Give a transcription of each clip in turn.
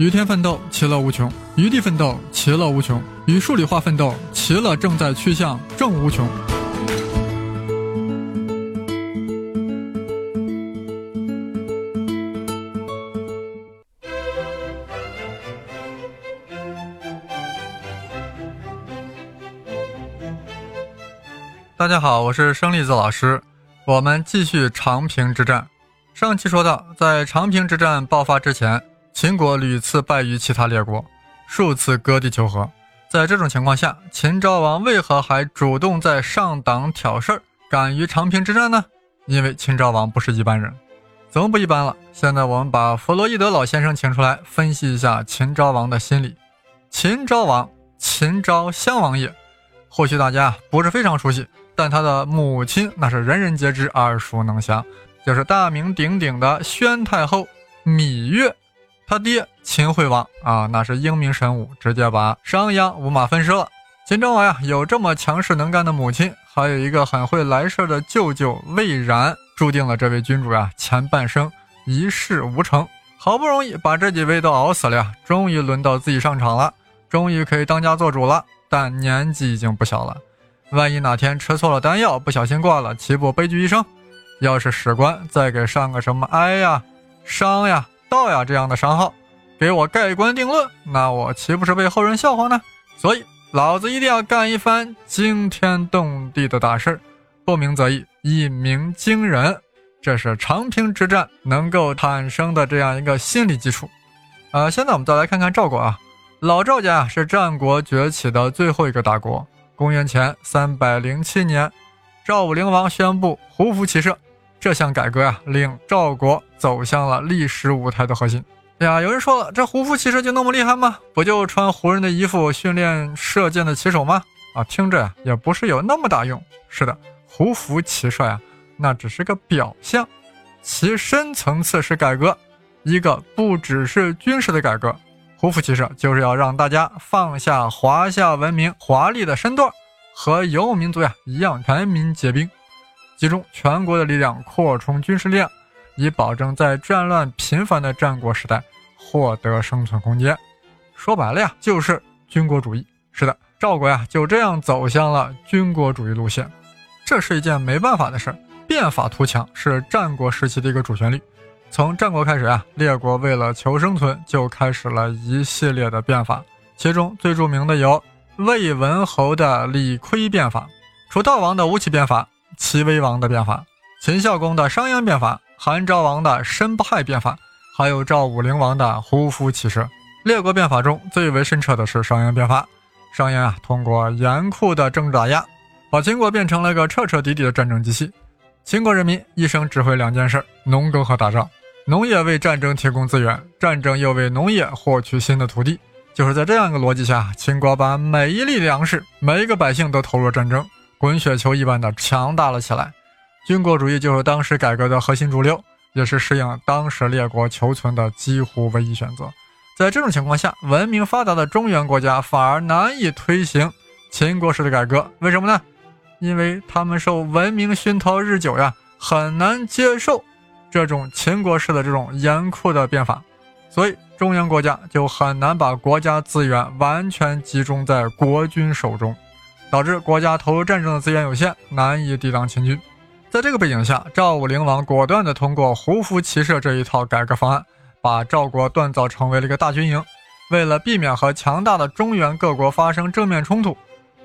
与天奋斗，其乐无穷；与地奋斗，其乐无穷；与数理化奋斗，其乐正在趋向正无穷。大家好，我是生粒子老师。我们继续长平之战。上期说到，在长平之战爆发之前，秦国屡次败于其他列国，数次割地求和。在这种情况下，秦昭王为何还主动在上党挑事儿，敢于长平之战呢？因为秦昭王不是一般人，怎么不一般了？现在我们把弗洛伊德老先生请出来，分析一下秦昭王的心理。秦昭王，秦昭襄王爷，或许大家不是非常熟悉。但他的母亲那是人人皆知、耳熟能详，就是大名鼎鼎的宣太后芈月。他爹秦惠王啊，那是英明神武，直接把商鞅五马分尸了。秦昭王呀，有这么强势能干的母亲，还有一个很会来事儿的舅舅魏然，注定了这位君主呀前半生一事无成。好不容易把这几位都熬死了呀，终于轮到自己上场了，终于可以当家做主了。但年纪已经不小了。万一哪天吃错了丹药，不小心挂了，岂不悲剧一生？要是史官再给上个什么哀呀、伤呀、道呀这样的商号，给我盖棺定论，那我岂不是被后人笑话呢？所以，老子一定要干一番惊天动地的大事儿，不鸣则已，一鸣惊人。这是长平之战能够产生的这样一个心理基础。呃，现在我们再来看看赵国啊，老赵家是战国崛起的最后一个大国。公元前三百零七年，赵武灵王宣布胡服骑射。这项改革呀，令赵国走向了历史舞台的核心。哎呀，有人说了，这胡服骑射就那么厉害吗？不就穿胡人的衣服训练射箭的骑手吗？啊，听着呀，也不是有那么大用。是的，胡服骑射呀，那只是个表象，其深层次是改革，一个不只是军事的改革。胡服骑射就是要让大家放下华夏文明华丽的身段，和游牧民族呀一样全民皆兵，集中全国的力量扩充军事力量，以保证在战乱频繁的战国时代获得生存空间。说白了呀，就是军国主义。是的，赵国呀就这样走向了军国主义路线。这是一件没办法的事儿，变法图强是战国时期的一个主旋律。从战国开始啊，列国为了求生存，就开始了一系列的变法。其中最著名的有魏文侯的李悝变法、楚悼王的吴起变法、齐威王的变法、秦孝公的商鞅变法、韩昭王的申不害变法，还有赵武灵王的胡服骑射。列国变法中最为深彻的是商鞅变法。商鞅啊，通过严酷的政治打压，把秦国变成了个彻彻底底的战争机器。秦国人民一生只会两件事：农耕和打仗。农业为战争提供资源，战争又为农业获取新的土地。就是在这样一个逻辑下，秦国把每一粒粮食、每一个百姓都投入战争，滚雪球一般的强大了起来。军国主义就是当时改革的核心主流，也是适应当时列国求存的几乎唯一选择。在这种情况下，文明发达的中原国家反而难以推行秦国式的改革。为什么呢？因为他们受文明熏陶日久呀，很难接受。这种秦国式的这种严酷的变法，所以中原国家就很难把国家资源完全集中在国君手中，导致国家投入战争的资源有限，难以抵挡秦军。在这个背景下，赵武灵王果断地通过胡服骑射这一套改革方案，把赵国锻造成为了一个大军营。为了避免和强大的中原各国发生正面冲突，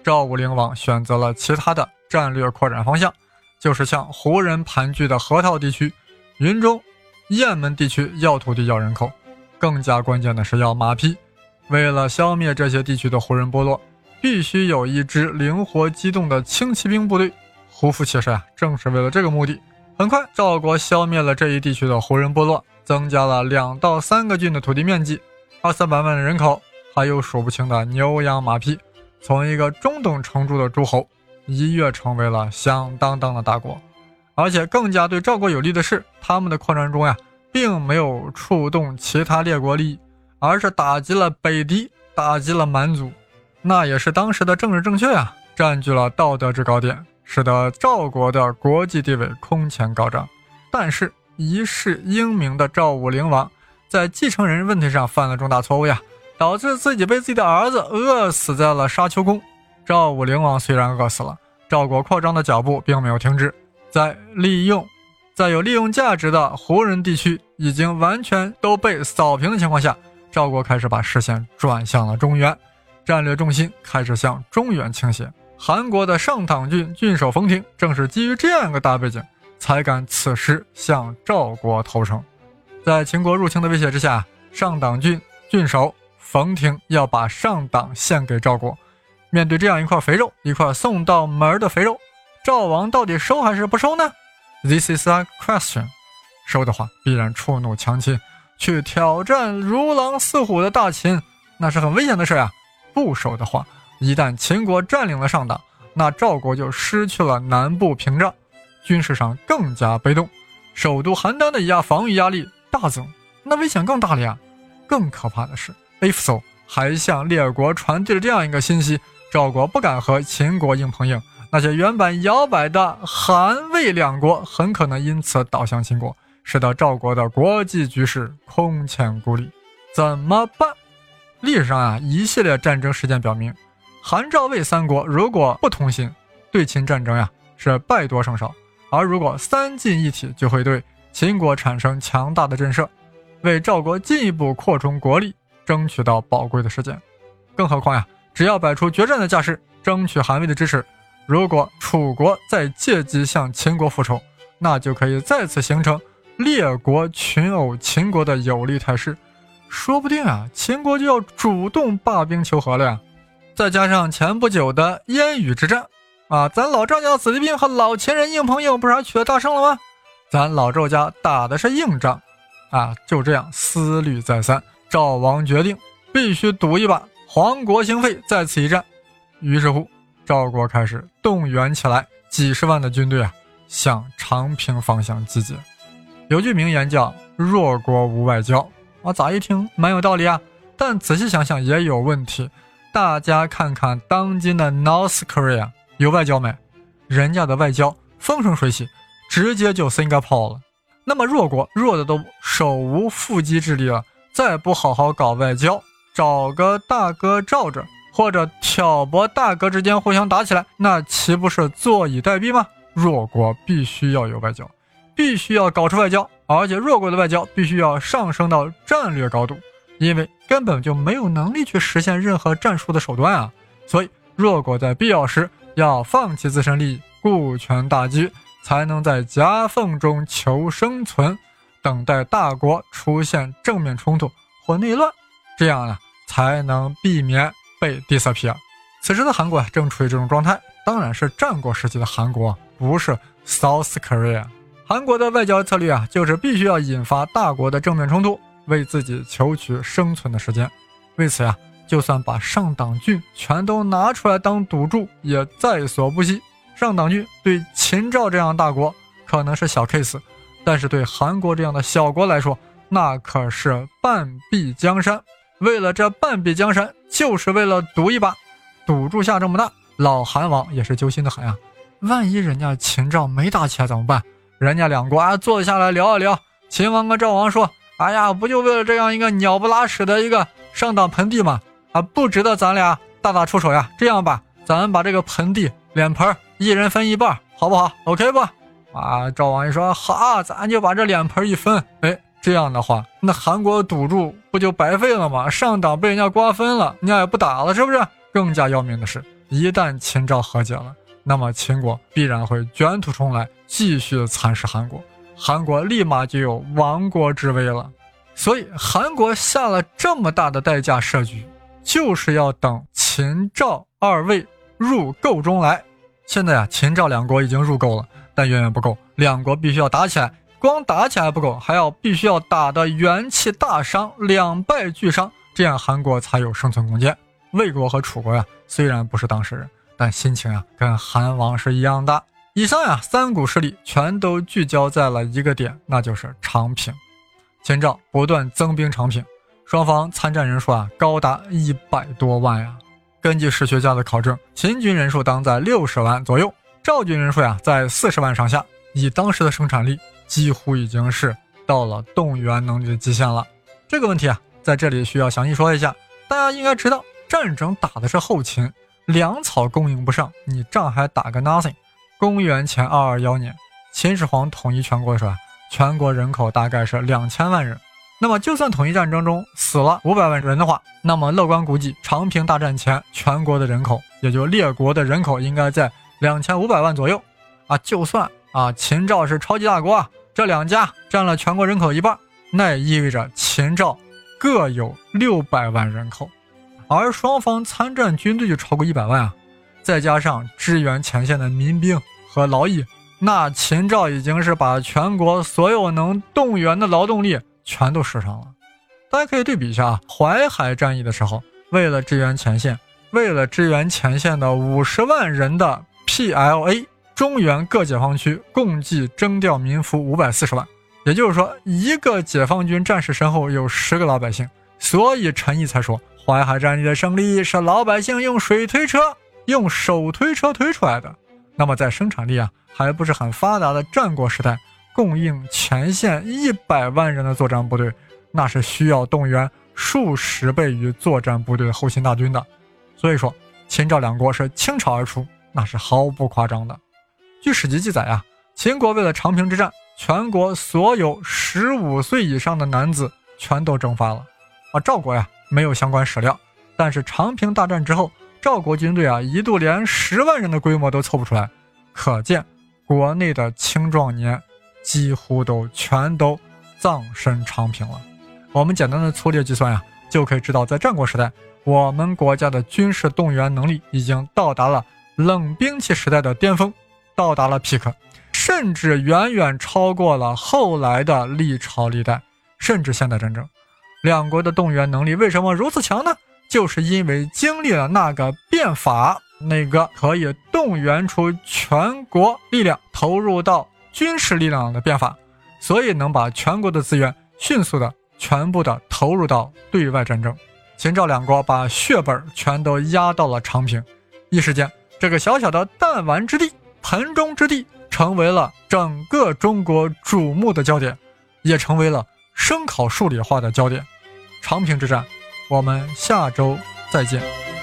赵武灵王选择了其他的战略扩展方向，就是向胡人盘踞的河套地区。云中、雁门地区要土地要人口，更加关键的是要马匹。为了消灭这些地区的胡人部落，必须有一支灵活机动的轻骑兵部队。胡服骑射啊，正是为了这个目的。很快，赵国消灭了这一地区的胡人部落，增加了两到三个郡的土地面积，二三百万的人口，还有数不清的牛羊马匹。从一个中等程度的诸侯，一跃成为了响当当的大国。而且更加对赵国有利的是，他们的扩张中呀，并没有触动其他列国利益，而是打击了北狄，打击了蛮族，那也是当时的政治正确呀，占据了道德制高点，使得赵国的国际地位空前高涨。但是，一世英明的赵武灵王，在继承人问题上犯了重大错误呀，导致自己被自己的儿子饿死在了沙丘宫。赵武灵王虽然饿死了，赵国扩张的脚步并没有停止。在利用，在有利用价值的胡人地区已经完全都被扫平的情况下，赵国开始把视线转向了中原，战略重心开始向中原倾斜。韩国的上党郡郡守冯亭正是基于这样一个大背景，才敢此时向赵国投诚。在秦国入侵的威胁之下，上党郡郡守冯亭要把上党献给赵国。面对这样一块肥肉，一块送到门的肥肉，赵王到底收还是不收呢？This is a question。收的话，必然触怒强秦，去挑战如狼似虎的大秦，那是很危险的事啊。不收的话，一旦秦国占领了上党，那赵国就失去了南部屏障，军事上更加被动，首都邯郸的压防御压力大增，那危险更大了呀。更可怕的是，if so，还向列国传递了这样一个信息：赵国不敢和秦国硬碰硬，那些原本摇摆的韩魏两国很可能因此倒向秦国，使得赵国的国际局势空前孤立。怎么办？历史上啊，一系列战争事件表明。韩赵魏三国如果不同心，对秦战争呀是败多胜少；而如果三晋一体，就会对秦国产生强大的震慑，为赵国进一步扩充国力争取到宝贵的时间。更何况呀，只要摆出决战的架势，争取韩魏的支持，如果楚国再借机向秦国复仇，那就可以再次形成列国群殴秦国的有利态势，说不定啊，秦国就要主动罢兵求和了呀。再加上前不久的烟雨之战，啊，咱老赵家子弟兵和老秦人硬碰硬，不是还取得大胜了吗？咱老赵家打的是硬仗，啊，就这样思虑再三，赵王决定必须赌一把，黄国兴废，在此一战。于是乎，赵国开始动员起来几十万的军队啊，向长平方向集结。有句名言叫“弱国无外交”，啊，咋一听蛮有道理啊？但仔细想想也有问题。大家看看当今的 North Korea 有外交没？人家的外交风生水起，直接就 Singapore 了。那么弱国弱的都手无缚鸡之力了，再不好好搞外交，找个大哥罩着，或者挑拨大哥之间互相打起来，那岂不是坐以待毙吗？弱国必须要有外交，必须要搞出外交，而且弱国的外交必须要上升到战略高度。因为根本就没有能力去实现任何战术的手段啊，所以弱国在必要时要放弃自身利益，顾全大局，才能在夹缝中求生存，等待大国出现正面冲突或内乱，这样呢才能避免被 disappear。此时的韩国正处于这种状态，当然是战国时期的韩国，不是 South Korea。韩国的外交策略啊，就是必须要引发大国的正面冲突。为自己求取生存的时间，为此呀，就算把上党郡全都拿出来当赌注，也在所不惜。上党郡对秦赵这样大国可能是小 case，但是对韩国这样的小国来说，那可是半壁江山。为了这半壁江山，就是为了赌一把，赌注下这么大，老韩王也是揪心的很啊。万一人家秦赵没打起来怎么办？人家两国啊，坐下来聊一聊。秦王跟赵王说。哎呀，不就为了这样一个鸟不拉屎的一个上党盆地吗？啊，不值得咱俩大打出手呀！这样吧，咱把这个盆地脸盆一人分一半，好不好？OK 不？啊，赵王一说好啊，咱就把这脸盆一分。哎，这样的话，那韩国赌注不就白费了吗？上党被人家瓜分了，人家也不打了，是不是？更加要命的是，一旦秦赵和解了，那么秦国必然会卷土重来，继续蚕食韩国。韩国立马就有亡国之危了，所以韩国下了这么大的代价设局，就是要等秦赵二位入彀中来。现在啊，秦赵两国已经入彀了，但远远不够，两国必须要打起来。光打起来不够，还要必须要打得元气大伤，两败俱伤，这样韩国才有生存空间。魏国和楚国呀，虽然不是当事人，但心情啊，跟韩王是一样的。以上呀，三股势力全都聚焦在了一个点，那就是长平。秦赵不断增兵长平，双方参战人数啊高达一百多万呀。根据史学家的考证，秦军人数当在六十万左右，赵军人数呀在四十万上下。以当时的生产力，几乎已经是到了动员能力的极限了。这个问题啊，在这里需要详细说一下。大家应该知道，战争打的是后勤，粮草供应不上，你仗还打个 nothing。公元前二二幺年，秦始皇统一全国的时候，全国人口大概是两千万人。那么，就算统一战争中死了五百万人的话，那么乐观估计，长平大战前全国的人口，也就列国的人口，应该在两千五百万左右。啊，就算啊，秦赵是超级大国，这两家占了全国人口一半，那也意味着秦赵各有六百万人口，而双方参战军队就超过一百万啊，再加上支援前线的民兵和劳役，那秦赵已经是把全国所有能动员的劳动力。全都使上了，大家可以对比一下。淮海战役的时候，为了支援前线，为了支援前线的五十万人的 PLA，中原各解放区共计征调民夫五百四十万。也就是说，一个解放军战士身后有十个老百姓。所以陈毅才说，淮海战役的胜利是老百姓用水推车、用手推车推出来的。那么在生产力啊还不是很发达的战国时代。供应前线一百万人的作战部队，那是需要动员数十倍于作战部队的后勤大军的。所以说，秦赵两国是倾巢而出，那是毫不夸张的。据史籍记载啊，秦国为了长平之战，全国所有十五岁以上的男子全都征发了。啊，赵国呀没有相关史料，但是长平大战之后，赵国军队啊一度连十万人的规模都凑不出来，可见国内的青壮年。几乎都全都葬身长平了。我们简单的粗略计算呀，就可以知道，在战国时代，我们国家的军事动员能力已经到达了冷兵器时代的巅峰，到达了 peak，甚至远远超过了后来的历朝历代，甚至现代战争。两国的动员能力为什么如此强呢？就是因为经历了那个变法，那个可以动员出全国力量投入到。军事力量的变法，所以能把全国的资源迅速的全部的投入到对外战争。秦赵两国把血本全都压到了长平，一时间，这个小小的弹丸之地、盆中之地，成为了整个中国瞩目的焦点，也成为了声考数理化的焦点。长平之战，我们下周再见。